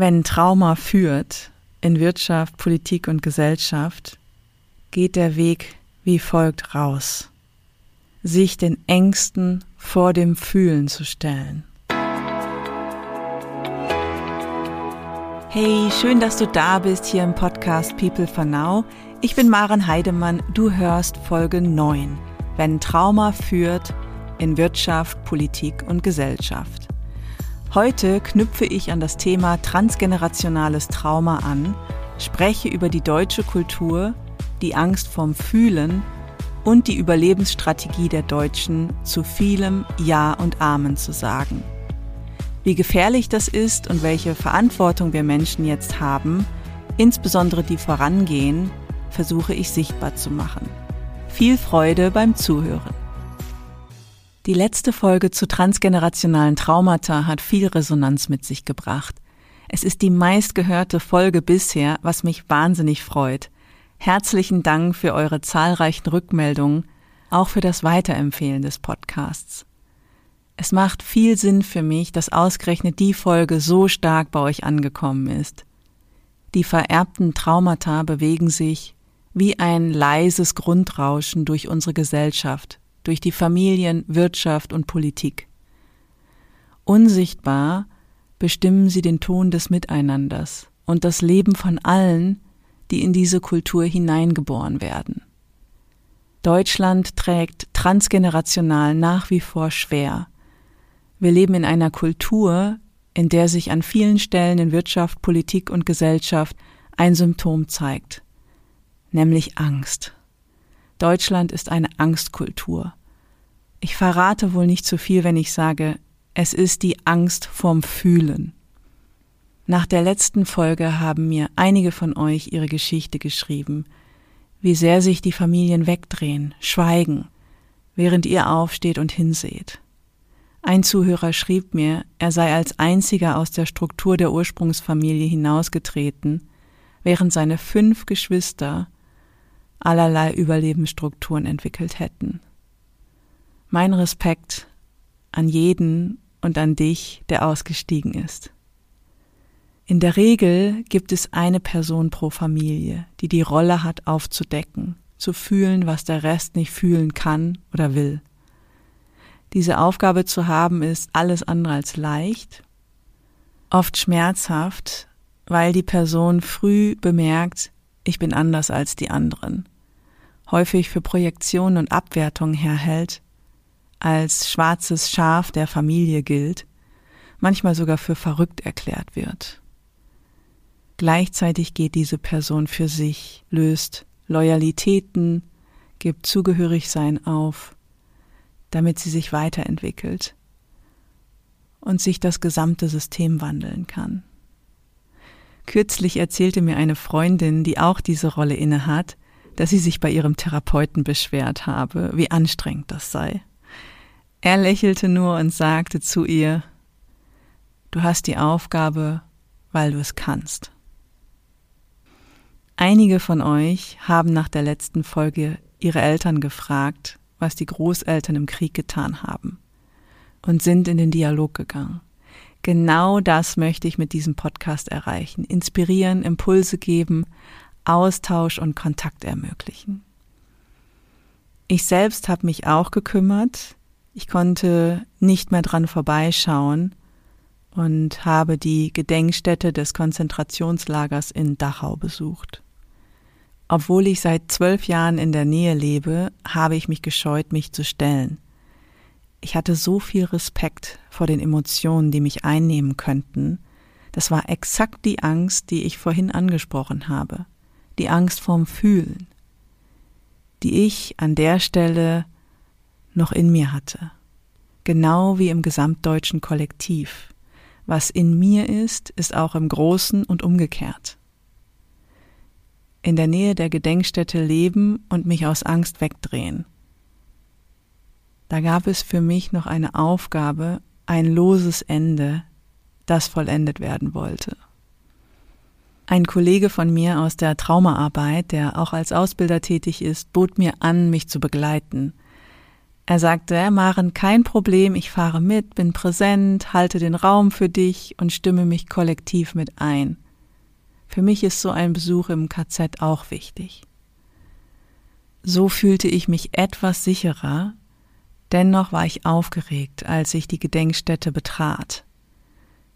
Wenn Trauma führt in Wirtschaft, Politik und Gesellschaft, geht der Weg wie folgt raus. Sich den Ängsten vor dem Fühlen zu stellen. Hey, schön, dass du da bist hier im Podcast People for Now. Ich bin Maren Heidemann, du hörst Folge 9, wenn Trauma führt in Wirtschaft, Politik und Gesellschaft. Heute knüpfe ich an das Thema transgenerationales Trauma an, spreche über die deutsche Kultur, die Angst vorm Fühlen und die Überlebensstrategie der Deutschen, zu vielem Ja und Amen zu sagen. Wie gefährlich das ist und welche Verantwortung wir Menschen jetzt haben, insbesondere die vorangehen, versuche ich sichtbar zu machen. Viel Freude beim Zuhören. Die letzte Folge zu transgenerationalen Traumata hat viel Resonanz mit sich gebracht. Es ist die meistgehörte Folge bisher, was mich wahnsinnig freut. Herzlichen Dank für eure zahlreichen Rückmeldungen, auch für das Weiterempfehlen des Podcasts. Es macht viel Sinn für mich, dass ausgerechnet die Folge so stark bei euch angekommen ist. Die vererbten Traumata bewegen sich wie ein leises Grundrauschen durch unsere Gesellschaft, durch die Familien, Wirtschaft und Politik. Unsichtbar bestimmen sie den Ton des Miteinanders und das Leben von allen, die in diese Kultur hineingeboren werden. Deutschland trägt transgenerational nach wie vor schwer. Wir leben in einer Kultur, in der sich an vielen Stellen in Wirtschaft, Politik und Gesellschaft ein Symptom zeigt, nämlich Angst. Deutschland ist eine Angstkultur. Ich verrate wohl nicht zu viel, wenn ich sage, es ist die Angst vorm Fühlen. Nach der letzten Folge haben mir einige von euch ihre Geschichte geschrieben, wie sehr sich die Familien wegdrehen, schweigen, während ihr aufsteht und hinseht. Ein Zuhörer schrieb mir, er sei als einziger aus der Struktur der Ursprungsfamilie hinausgetreten, während seine fünf Geschwister allerlei Überlebensstrukturen entwickelt hätten. Mein Respekt an jeden und an dich, der ausgestiegen ist. In der Regel gibt es eine Person pro Familie, die die Rolle hat, aufzudecken, zu fühlen, was der Rest nicht fühlen kann oder will. Diese Aufgabe zu haben ist alles andere als leicht, oft schmerzhaft, weil die Person früh bemerkt, ich bin anders als die anderen, häufig für Projektion und Abwertung herhält, als schwarzes Schaf der Familie gilt, manchmal sogar für verrückt erklärt wird. Gleichzeitig geht diese Person für sich, löst Loyalitäten, gibt Zugehörigsein auf, damit sie sich weiterentwickelt und sich das gesamte System wandeln kann. Kürzlich erzählte mir eine Freundin, die auch diese Rolle innehat, dass sie sich bei ihrem Therapeuten beschwert habe, wie anstrengend das sei. Er lächelte nur und sagte zu ihr, Du hast die Aufgabe, weil du es kannst. Einige von euch haben nach der letzten Folge ihre Eltern gefragt, was die Großeltern im Krieg getan haben und sind in den Dialog gegangen. Genau das möchte ich mit diesem Podcast erreichen. Inspirieren, Impulse geben, Austausch und Kontakt ermöglichen. Ich selbst habe mich auch gekümmert. Ich konnte nicht mehr dran vorbeischauen und habe die Gedenkstätte des Konzentrationslagers in Dachau besucht. Obwohl ich seit zwölf Jahren in der Nähe lebe, habe ich mich gescheut, mich zu stellen. Ich hatte so viel Respekt vor den Emotionen, die mich einnehmen könnten. Das war exakt die Angst, die ich vorhin angesprochen habe. Die Angst vorm Fühlen, die ich an der Stelle noch in mir hatte. Genau wie im gesamtdeutschen Kollektiv. Was in mir ist, ist auch im Großen und umgekehrt. In der Nähe der Gedenkstätte leben und mich aus Angst wegdrehen – da gab es für mich noch eine Aufgabe, ein loses Ende, das vollendet werden wollte. Ein Kollege von mir aus der Traumaarbeit, der auch als Ausbilder tätig ist, bot mir an, mich zu begleiten. Er sagte, Maren, kein Problem, ich fahre mit, bin präsent, halte den Raum für dich und stimme mich kollektiv mit ein. Für mich ist so ein Besuch im KZ auch wichtig. So fühlte ich mich etwas sicherer, dennoch war ich aufgeregt, als ich die Gedenkstätte betrat.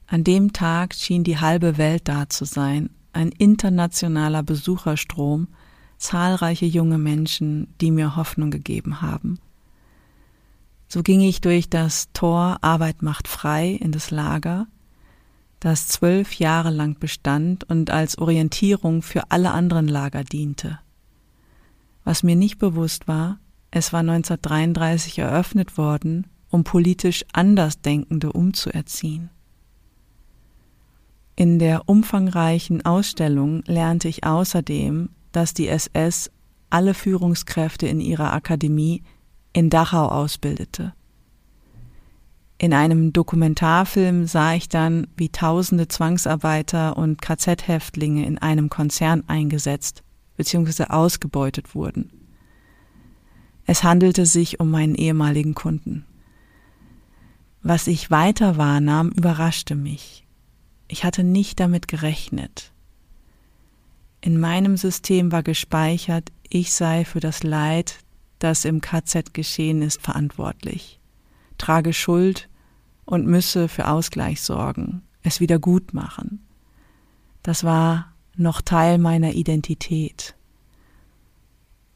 An dem Tag schien die halbe Welt da zu sein, ein internationaler Besucherstrom, zahlreiche junge Menschen, die mir Hoffnung gegeben haben. So ging ich durch das Tor Arbeit macht frei in das Lager, das zwölf Jahre lang bestand und als Orientierung für alle anderen Lager diente. Was mir nicht bewusst war, es war 1933 eröffnet worden, um politisch Andersdenkende umzuerziehen. In der umfangreichen Ausstellung lernte ich außerdem, dass die SS alle Führungskräfte in ihrer Akademie in Dachau ausbildete. In einem Dokumentarfilm sah ich dann, wie tausende Zwangsarbeiter und KZ-Häftlinge in einem Konzern eingesetzt bzw. ausgebeutet wurden. Es handelte sich um meinen ehemaligen Kunden. Was ich weiter wahrnahm, überraschte mich. Ich hatte nicht damit gerechnet. In meinem System war gespeichert, ich sei für das Leid das im KZ geschehen ist, verantwortlich, trage Schuld und müsse für Ausgleich sorgen, es wieder gut machen. Das war noch Teil meiner Identität.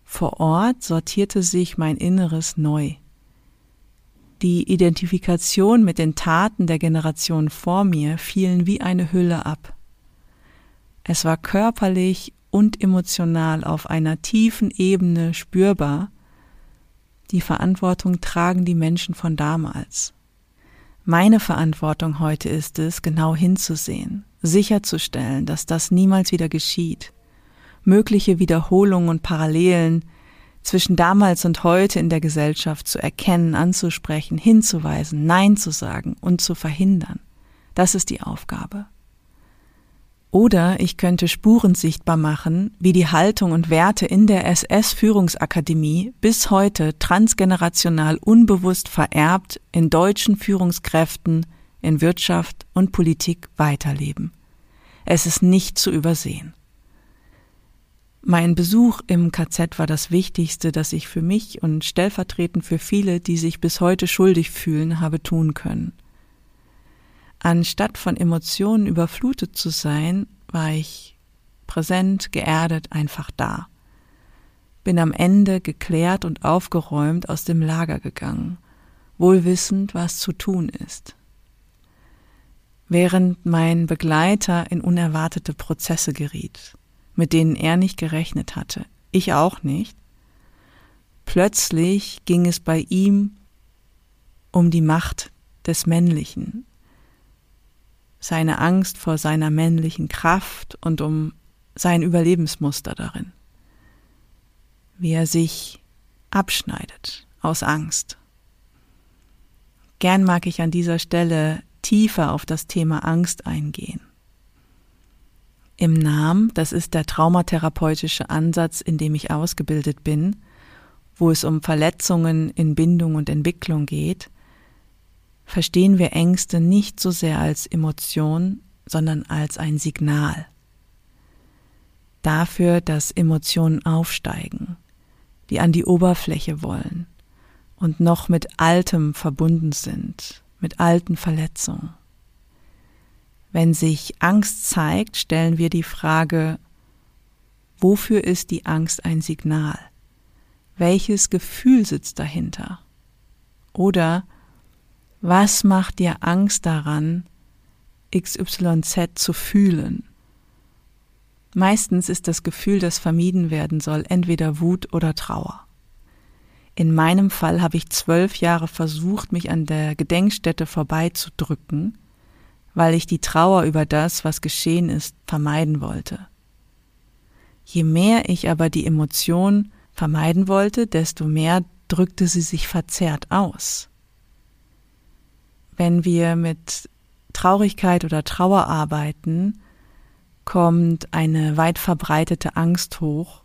Vor Ort sortierte sich mein Inneres neu. Die Identifikation mit den Taten der Generation vor mir fielen wie eine Hülle ab. Es war körperlich und emotional auf einer tiefen Ebene spürbar, die Verantwortung tragen die Menschen von damals. Meine Verantwortung heute ist es, genau hinzusehen, sicherzustellen, dass das niemals wieder geschieht, mögliche Wiederholungen und Parallelen zwischen damals und heute in der Gesellschaft zu erkennen, anzusprechen, hinzuweisen, Nein zu sagen und zu verhindern. Das ist die Aufgabe. Oder ich könnte Spuren sichtbar machen, wie die Haltung und Werte in der SS-Führungsakademie bis heute transgenerational unbewusst vererbt in deutschen Führungskräften in Wirtschaft und Politik weiterleben. Es ist nicht zu übersehen. Mein Besuch im KZ war das Wichtigste, das ich für mich und stellvertretend für viele, die sich bis heute schuldig fühlen, habe tun können. Anstatt von Emotionen überflutet zu sein, war ich präsent, geerdet, einfach da. Bin am Ende geklärt und aufgeräumt aus dem Lager gegangen, wohl wissend, was zu tun ist. Während mein Begleiter in unerwartete Prozesse geriet, mit denen er nicht gerechnet hatte, ich auch nicht, plötzlich ging es bei ihm um die Macht des Männlichen, seine Angst vor seiner männlichen Kraft und um sein Überlebensmuster darin. Wie er sich abschneidet aus Angst. Gern mag ich an dieser Stelle tiefer auf das Thema Angst eingehen. Im Namen, das ist der traumatherapeutische Ansatz, in dem ich ausgebildet bin, wo es um Verletzungen in Bindung und Entwicklung geht, verstehen wir Ängste nicht so sehr als Emotion, sondern als ein Signal dafür, dass Emotionen aufsteigen, die an die Oberfläche wollen und noch mit Altem verbunden sind, mit alten Verletzungen. Wenn sich Angst zeigt, stellen wir die Frage, wofür ist die Angst ein Signal? Welches Gefühl sitzt dahinter? Oder was macht dir Angst daran, XYZ zu fühlen? Meistens ist das Gefühl, das vermieden werden soll, entweder Wut oder Trauer. In meinem Fall habe ich zwölf Jahre versucht, mich an der Gedenkstätte vorbeizudrücken, weil ich die Trauer über das, was geschehen ist, vermeiden wollte. Je mehr ich aber die Emotion vermeiden wollte, desto mehr drückte sie sich verzerrt aus wenn wir mit Traurigkeit oder Trauer arbeiten, kommt eine weit verbreitete Angst hoch,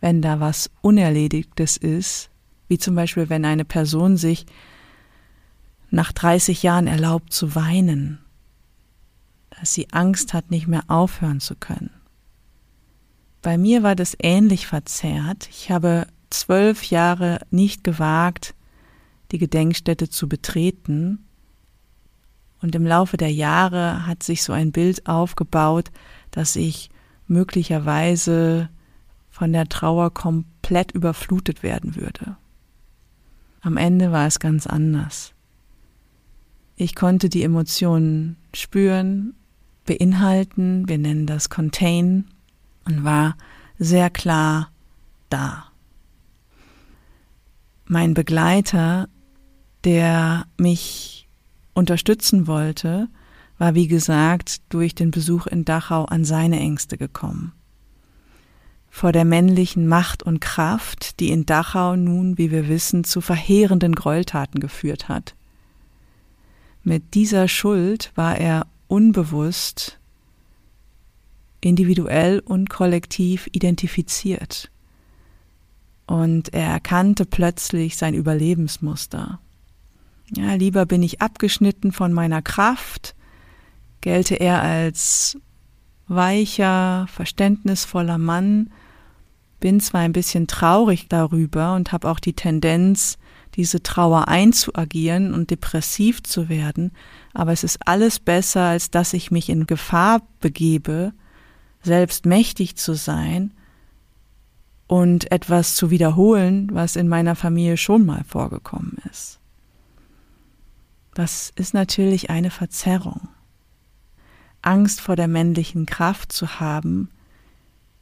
wenn da was Unerledigtes ist, wie zum Beispiel wenn eine Person sich nach 30 Jahren erlaubt zu weinen, dass sie Angst hat, nicht mehr aufhören zu können. Bei mir war das ähnlich verzerrt. Ich habe zwölf Jahre nicht gewagt, die Gedenkstätte zu betreten. Und im Laufe der Jahre hat sich so ein Bild aufgebaut, dass ich möglicherweise von der Trauer komplett überflutet werden würde. Am Ende war es ganz anders. Ich konnte die Emotionen spüren, beinhalten, wir nennen das Contain, und war sehr klar da. Mein Begleiter, der mich unterstützen wollte, war wie gesagt durch den Besuch in Dachau an seine Ängste gekommen. Vor der männlichen Macht und Kraft, die in Dachau nun, wie wir wissen, zu verheerenden Gräueltaten geführt hat. Mit dieser Schuld war er unbewusst, individuell und kollektiv identifiziert. Und er erkannte plötzlich sein Überlebensmuster. Ja, lieber bin ich abgeschnitten von meiner Kraft, gelte er als weicher, verständnisvoller Mann, bin zwar ein bisschen traurig darüber und habe auch die Tendenz, diese Trauer einzuagieren und depressiv zu werden, aber es ist alles besser, als dass ich mich in Gefahr begebe, selbst mächtig zu sein und etwas zu wiederholen, was in meiner Familie schon mal vorgekommen ist. Das ist natürlich eine Verzerrung. Angst vor der männlichen Kraft zu haben,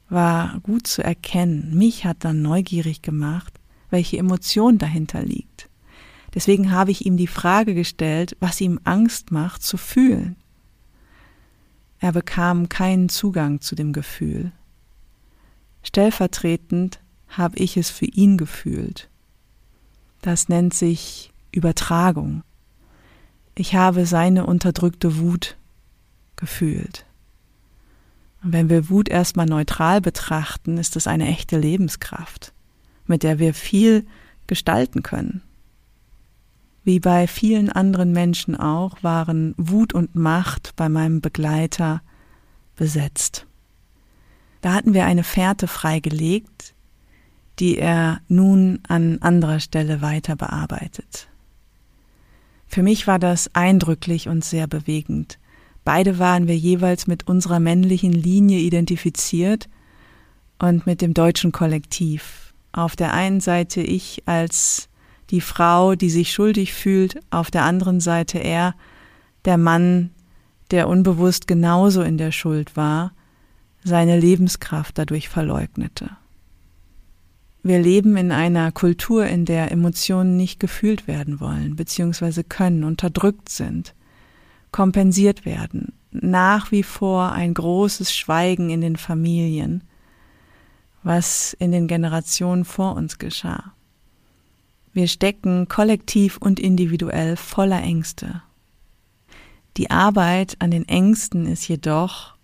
war gut zu erkennen. Mich hat dann neugierig gemacht, welche Emotion dahinter liegt. Deswegen habe ich ihm die Frage gestellt, was ihm Angst macht zu fühlen. Er bekam keinen Zugang zu dem Gefühl. Stellvertretend habe ich es für ihn gefühlt. Das nennt sich Übertragung. Ich habe seine unterdrückte Wut gefühlt. Und wenn wir Wut erstmal neutral betrachten, ist es eine echte Lebenskraft mit der wir viel gestalten können. Wie bei vielen anderen Menschen auch waren Wut und Macht bei meinem Begleiter besetzt. Da hatten wir eine Fährte freigelegt, die er nun an anderer Stelle weiter bearbeitet. Für mich war das eindrücklich und sehr bewegend. Beide waren wir jeweils mit unserer männlichen Linie identifiziert und mit dem deutschen Kollektiv, auf der einen Seite ich als die Frau, die sich schuldig fühlt, auf der anderen Seite er, der Mann, der unbewusst genauso in der Schuld war, seine Lebenskraft dadurch verleugnete. Wir leben in einer Kultur, in der Emotionen nicht gefühlt werden wollen, beziehungsweise können, unterdrückt sind, kompensiert werden, nach wie vor ein großes Schweigen in den Familien, was in den Generationen vor uns geschah. Wir stecken kollektiv und individuell voller Ängste. Die Arbeit an den Ängsten ist jedoch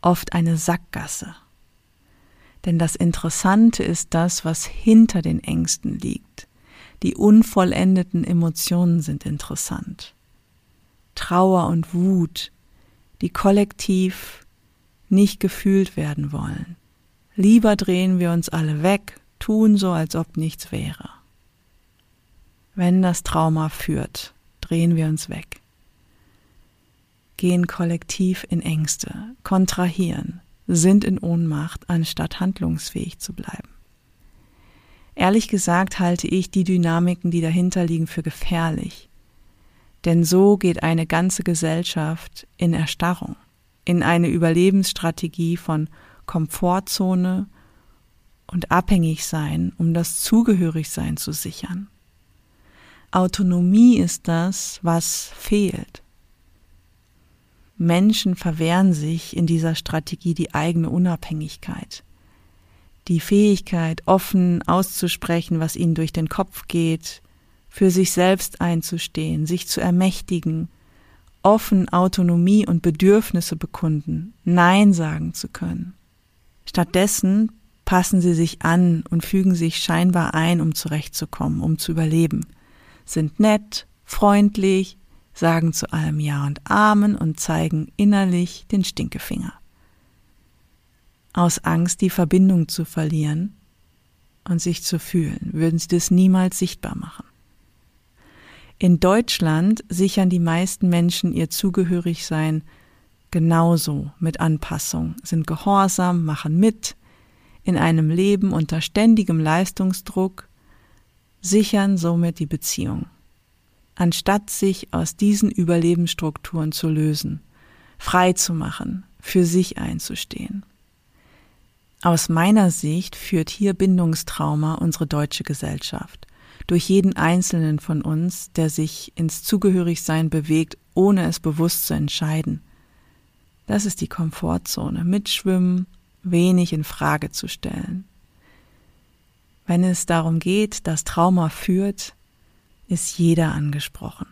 oft eine Sackgasse. Denn das Interessante ist das, was hinter den Ängsten liegt. Die unvollendeten Emotionen sind interessant. Trauer und Wut, die kollektiv nicht gefühlt werden wollen. Lieber drehen wir uns alle weg, tun so, als ob nichts wäre. Wenn das Trauma führt, drehen wir uns weg, gehen kollektiv in Ängste, kontrahieren, sind in Ohnmacht, anstatt handlungsfähig zu bleiben. Ehrlich gesagt halte ich die Dynamiken, die dahinter liegen, für gefährlich. Denn so geht eine ganze Gesellschaft in Erstarrung, in eine Überlebensstrategie von Komfortzone und abhängig sein, um das Zugehörigsein zu sichern. Autonomie ist das, was fehlt. Menschen verwehren sich in dieser Strategie die eigene Unabhängigkeit, die Fähigkeit, offen auszusprechen, was ihnen durch den Kopf geht, für sich selbst einzustehen, sich zu ermächtigen, offen Autonomie und Bedürfnisse bekunden, Nein sagen zu können. Stattdessen passen sie sich an und fügen sich scheinbar ein, um zurechtzukommen, um zu überleben, sind nett, freundlich, sagen zu allem Ja und Amen und zeigen innerlich den Stinkefinger. Aus Angst, die Verbindung zu verlieren und sich zu fühlen, würden sie das niemals sichtbar machen. In Deutschland sichern die meisten Menschen ihr Zugehörigsein genauso mit Anpassung, sind gehorsam, machen mit, in einem Leben unter ständigem Leistungsdruck, sichern somit die Beziehung. Anstatt sich aus diesen Überlebensstrukturen zu lösen, frei zu machen, für sich einzustehen. Aus meiner Sicht führt hier Bindungstrauma unsere deutsche Gesellschaft durch jeden einzelnen von uns, der sich ins Zugehörigsein bewegt, ohne es bewusst zu entscheiden. Das ist die Komfortzone. Mitschwimmen, wenig in Frage zu stellen. Wenn es darum geht, dass Trauma führt, ist jeder angesprochen.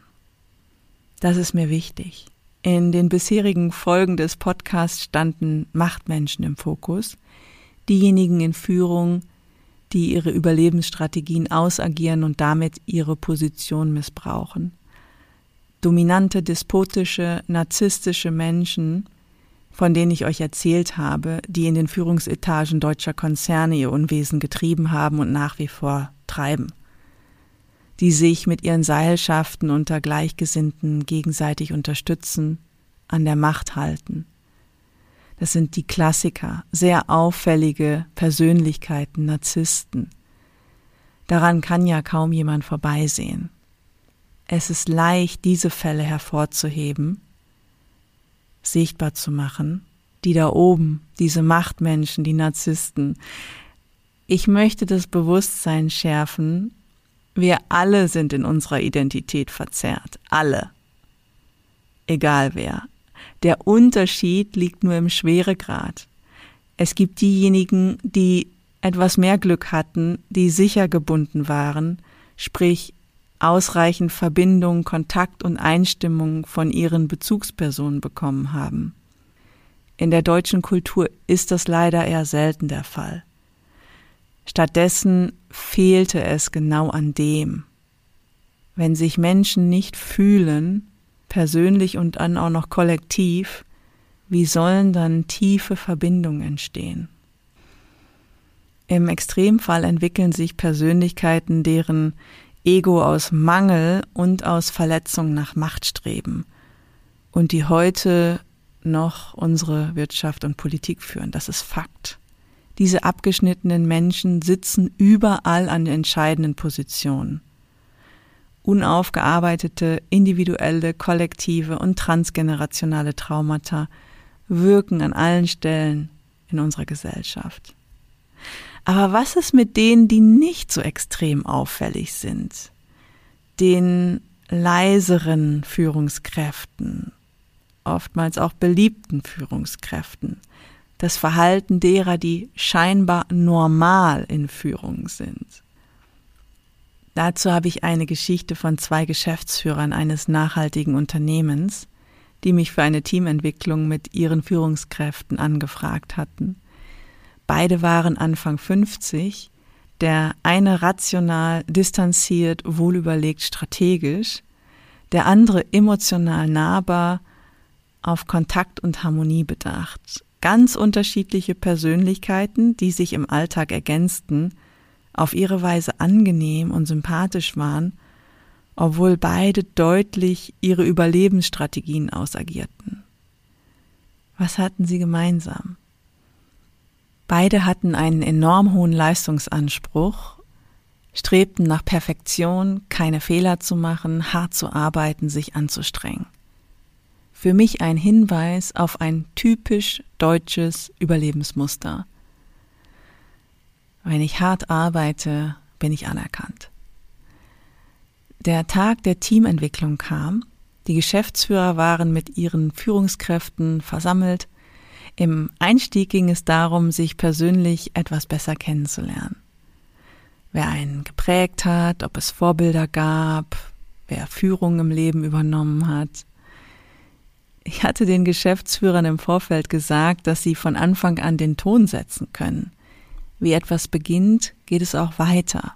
Das ist mir wichtig. In den bisherigen Folgen des Podcasts standen Machtmenschen im Fokus, diejenigen in Führung, die ihre Überlebensstrategien ausagieren und damit ihre Position missbrauchen. Dominante, despotische, narzisstische Menschen, von denen ich euch erzählt habe, die in den Führungsetagen deutscher Konzerne ihr Unwesen getrieben haben und nach wie vor treiben, die sich mit ihren Seilschaften unter Gleichgesinnten gegenseitig unterstützen, an der Macht halten das sind die Klassiker, sehr auffällige Persönlichkeiten, Narzissten. Daran kann ja kaum jemand vorbeisehen. Es ist leicht, diese Fälle hervorzuheben, sichtbar zu machen, die da oben, diese Machtmenschen, die Narzissten. Ich möchte das Bewusstsein schärfen, wir alle sind in unserer Identität verzerrt, alle. Egal wer, der Unterschied liegt nur im Schweregrad. Es gibt diejenigen, die etwas mehr Glück hatten, die sicher gebunden waren, sprich ausreichend Verbindung, Kontakt und Einstimmung von ihren Bezugspersonen bekommen haben. In der deutschen Kultur ist das leider eher selten der Fall. Stattdessen fehlte es genau an dem. Wenn sich Menschen nicht fühlen, persönlich und dann auch noch kollektiv, wie sollen dann tiefe Verbindungen entstehen? Im Extremfall entwickeln sich Persönlichkeiten, deren Ego aus Mangel und aus Verletzung nach Macht streben und die heute noch unsere Wirtschaft und Politik führen. Das ist Fakt. Diese abgeschnittenen Menschen sitzen überall an entscheidenden Positionen unaufgearbeitete, individuelle, kollektive und transgenerationale Traumata wirken an allen Stellen in unserer Gesellschaft. Aber was ist mit denen, die nicht so extrem auffällig sind? Den leiseren Führungskräften, oftmals auch beliebten Führungskräften, das Verhalten derer, die scheinbar normal in Führung sind. Dazu habe ich eine Geschichte von zwei Geschäftsführern eines nachhaltigen Unternehmens, die mich für eine Teamentwicklung mit ihren Führungskräften angefragt hatten. Beide waren Anfang 50, der eine rational, distanziert, wohlüberlegt, strategisch, der andere emotional nahbar, auf Kontakt und Harmonie bedacht. Ganz unterschiedliche Persönlichkeiten, die sich im Alltag ergänzten, auf ihre Weise angenehm und sympathisch waren, obwohl beide deutlich ihre Überlebensstrategien ausagierten. Was hatten sie gemeinsam? Beide hatten einen enorm hohen Leistungsanspruch, strebten nach Perfektion, keine Fehler zu machen, hart zu arbeiten, sich anzustrengen. Für mich ein Hinweis auf ein typisch deutsches Überlebensmuster – wenn ich hart arbeite, bin ich anerkannt. Der Tag der Teamentwicklung kam, die Geschäftsführer waren mit ihren Führungskräften versammelt. Im Einstieg ging es darum, sich persönlich etwas besser kennenzulernen. Wer einen geprägt hat, ob es Vorbilder gab, wer Führung im Leben übernommen hat. Ich hatte den Geschäftsführern im Vorfeld gesagt, dass sie von Anfang an den Ton setzen können wie etwas beginnt, geht es auch weiter.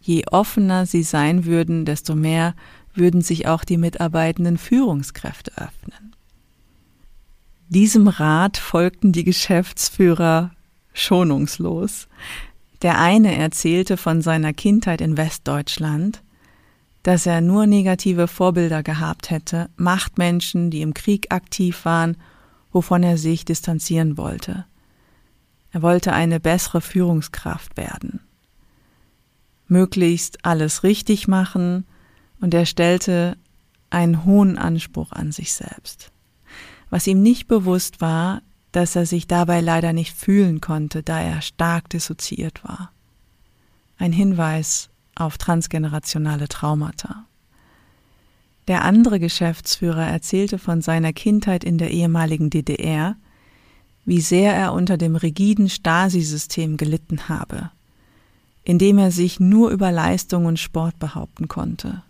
Je offener sie sein würden, desto mehr würden sich auch die mitarbeitenden Führungskräfte öffnen. Diesem Rat folgten die Geschäftsführer schonungslos. Der eine erzählte von seiner Kindheit in Westdeutschland, dass er nur negative Vorbilder gehabt hätte, Machtmenschen, die im Krieg aktiv waren, wovon er sich distanzieren wollte. Er wollte eine bessere Führungskraft werden. Möglichst alles richtig machen, und er stellte einen hohen Anspruch an sich selbst. Was ihm nicht bewusst war, dass er sich dabei leider nicht fühlen konnte, da er stark dissoziiert war. Ein Hinweis auf transgenerationale Traumata. Der andere Geschäftsführer erzählte von seiner Kindheit in der ehemaligen DDR, wie sehr er unter dem rigiden Stasi-System gelitten habe, indem er sich nur über Leistung und Sport behaupten konnte.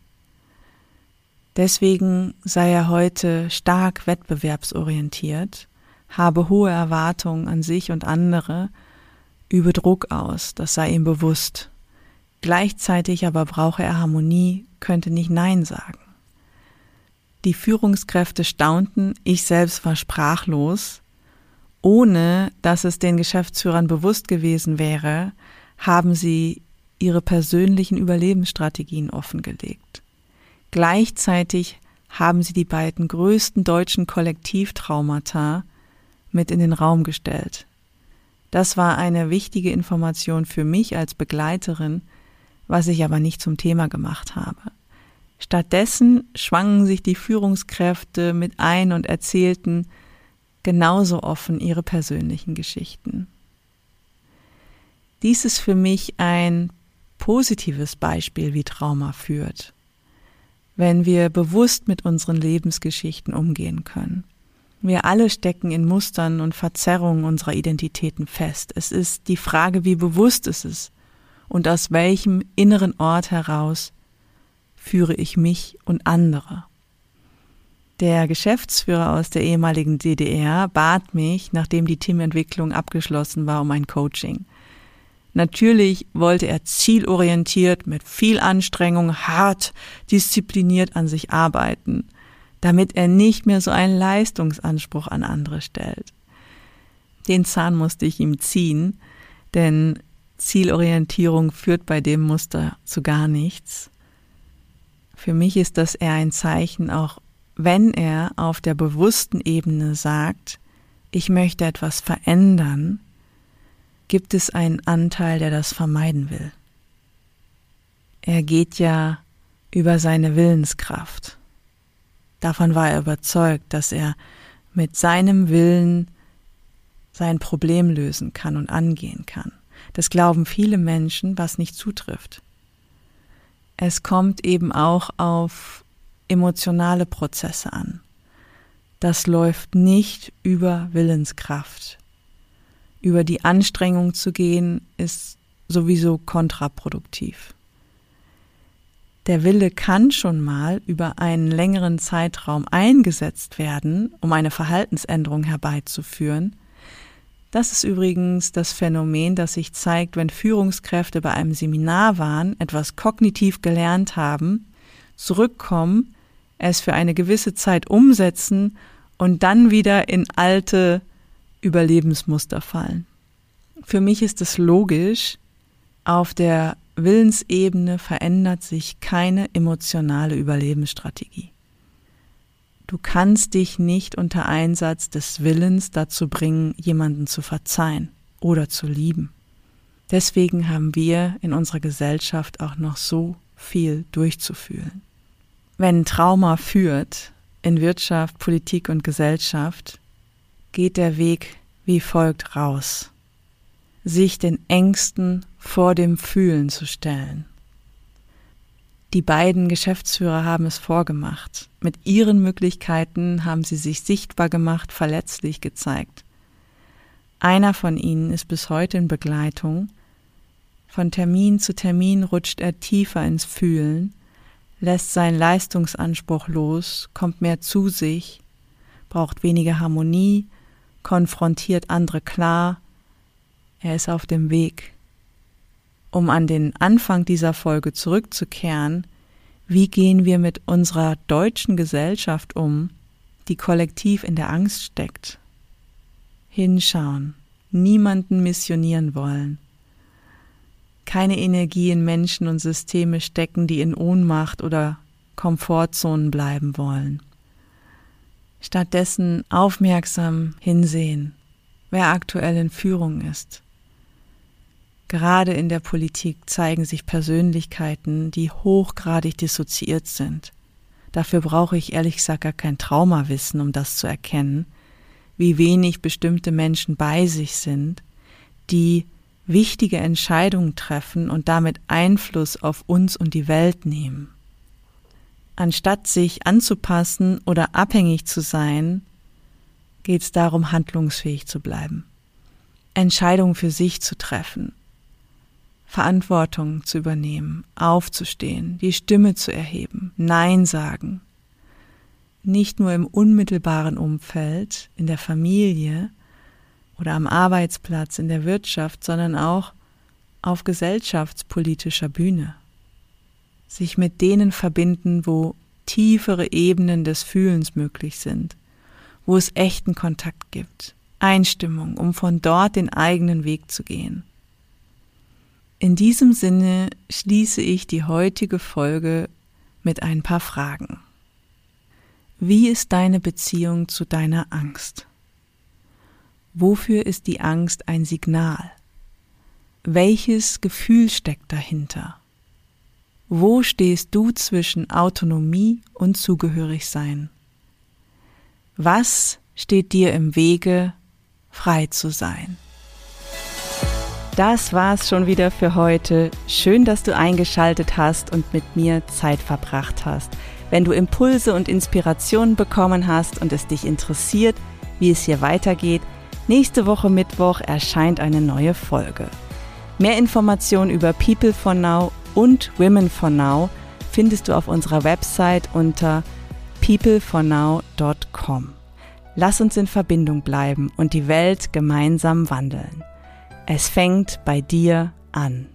Deswegen sei er heute stark wettbewerbsorientiert, habe hohe Erwartungen an sich und andere, übe Druck aus, das sei ihm bewusst. Gleichzeitig aber brauche er Harmonie, könnte nicht Nein sagen. Die Führungskräfte staunten, ich selbst war sprachlos, ohne dass es den Geschäftsführern bewusst gewesen wäre, haben sie ihre persönlichen Überlebensstrategien offengelegt. Gleichzeitig haben sie die beiden größten deutschen Kollektivtraumata mit in den Raum gestellt. Das war eine wichtige Information für mich als Begleiterin, was ich aber nicht zum Thema gemacht habe. Stattdessen schwangen sich die Führungskräfte mit ein und erzählten genauso offen ihre persönlichen Geschichten. Dies ist für mich ein positives Beispiel, wie Trauma führt wenn wir bewusst mit unseren Lebensgeschichten umgehen können. Wir alle stecken in Mustern und Verzerrungen unserer Identitäten fest. Es ist die Frage, wie bewusst ist es und aus welchem inneren Ort heraus führe ich mich und andere. Der Geschäftsführer aus der ehemaligen DDR bat mich, nachdem die Teamentwicklung abgeschlossen war, um ein Coaching. Natürlich wollte er zielorientiert, mit viel Anstrengung, hart, diszipliniert an sich arbeiten, damit er nicht mehr so einen Leistungsanspruch an andere stellt. Den Zahn musste ich ihm ziehen, denn Zielorientierung führt bei dem Muster zu gar nichts. Für mich ist das eher ein Zeichen, auch wenn er auf der bewussten Ebene sagt, ich möchte etwas verändern, gibt es einen Anteil, der das vermeiden will. Er geht ja über seine Willenskraft. Davon war er überzeugt, dass er mit seinem Willen sein Problem lösen kann und angehen kann. Das glauben viele Menschen, was nicht zutrifft. Es kommt eben auch auf emotionale Prozesse an. Das läuft nicht über Willenskraft, über die Anstrengung zu gehen, ist sowieso kontraproduktiv. Der Wille kann schon mal über einen längeren Zeitraum eingesetzt werden, um eine Verhaltensänderung herbeizuführen. Das ist übrigens das Phänomen, das sich zeigt, wenn Führungskräfte bei einem Seminar waren, etwas kognitiv gelernt haben, zurückkommen, es für eine gewisse Zeit umsetzen und dann wieder in alte Überlebensmuster fallen. Für mich ist es logisch, auf der Willensebene verändert sich keine emotionale Überlebensstrategie. Du kannst dich nicht unter Einsatz des Willens dazu bringen, jemanden zu verzeihen oder zu lieben. Deswegen haben wir in unserer Gesellschaft auch noch so viel durchzufühlen. Wenn Trauma führt in Wirtschaft, Politik und Gesellschaft, geht der Weg wie folgt raus. Sich den Ängsten vor dem Fühlen zu stellen. Die beiden Geschäftsführer haben es vorgemacht. Mit ihren Möglichkeiten haben sie sich sichtbar gemacht, verletzlich gezeigt. Einer von ihnen ist bis heute in Begleitung. Von Termin zu Termin rutscht er tiefer ins Fühlen, lässt seinen Leistungsanspruch los, kommt mehr zu sich, braucht weniger Harmonie, konfrontiert andere klar, Er ist auf dem Weg. Um an den Anfang dieser Folge zurückzukehren, wie gehen wir mit unserer deutschen Gesellschaft um, die kollektiv in der Angst steckt? Hinschauen, niemanden missionieren wollen, keine Energie in Menschen und Systeme stecken, die in Ohnmacht oder Komfortzonen bleiben wollen. Stattdessen aufmerksam hinsehen, wer aktuell in Führung ist. Gerade in der Politik zeigen sich Persönlichkeiten, die hochgradig dissoziiert sind. Dafür brauche ich ehrlich gesagt gar kein Traumawissen, um das zu erkennen, wie wenig bestimmte Menschen bei sich sind, die wichtige Entscheidungen treffen und damit Einfluss auf uns und die Welt nehmen. Anstatt sich anzupassen oder abhängig zu sein, geht es darum, handlungsfähig zu bleiben, Entscheidungen für sich zu treffen, Verantwortung zu übernehmen, aufzustehen, die Stimme zu erheben, Nein sagen. Nicht nur im unmittelbaren Umfeld, in der Familie, oder am Arbeitsplatz, in der Wirtschaft, sondern auch auf gesellschaftspolitischer Bühne. Sich mit denen verbinden, wo tiefere Ebenen des Fühlens möglich sind, wo es echten Kontakt gibt, Einstimmung, um von dort den eigenen Weg zu gehen. In diesem Sinne schließe ich die heutige Folge mit ein paar Fragen. Wie ist deine Beziehung zu deiner Angst? Wofür ist die Angst ein Signal? Welches Gefühl steckt dahinter? Wo stehst du zwischen Autonomie und Zugehörigsein? Was steht dir im Wege, frei zu sein? Das war's schon wieder für heute. Schön, dass du eingeschaltet hast und mit mir Zeit verbracht hast. Wenn du Impulse und Inspirationen bekommen hast und es dich interessiert, wie es hier weitergeht, Nächste Woche Mittwoch erscheint eine neue Folge. Mehr Informationen über People for Now und Women for Now findest du auf unserer Website unter peoplefornow.com. Lass uns in Verbindung bleiben und die Welt gemeinsam wandeln. Es fängt bei dir an.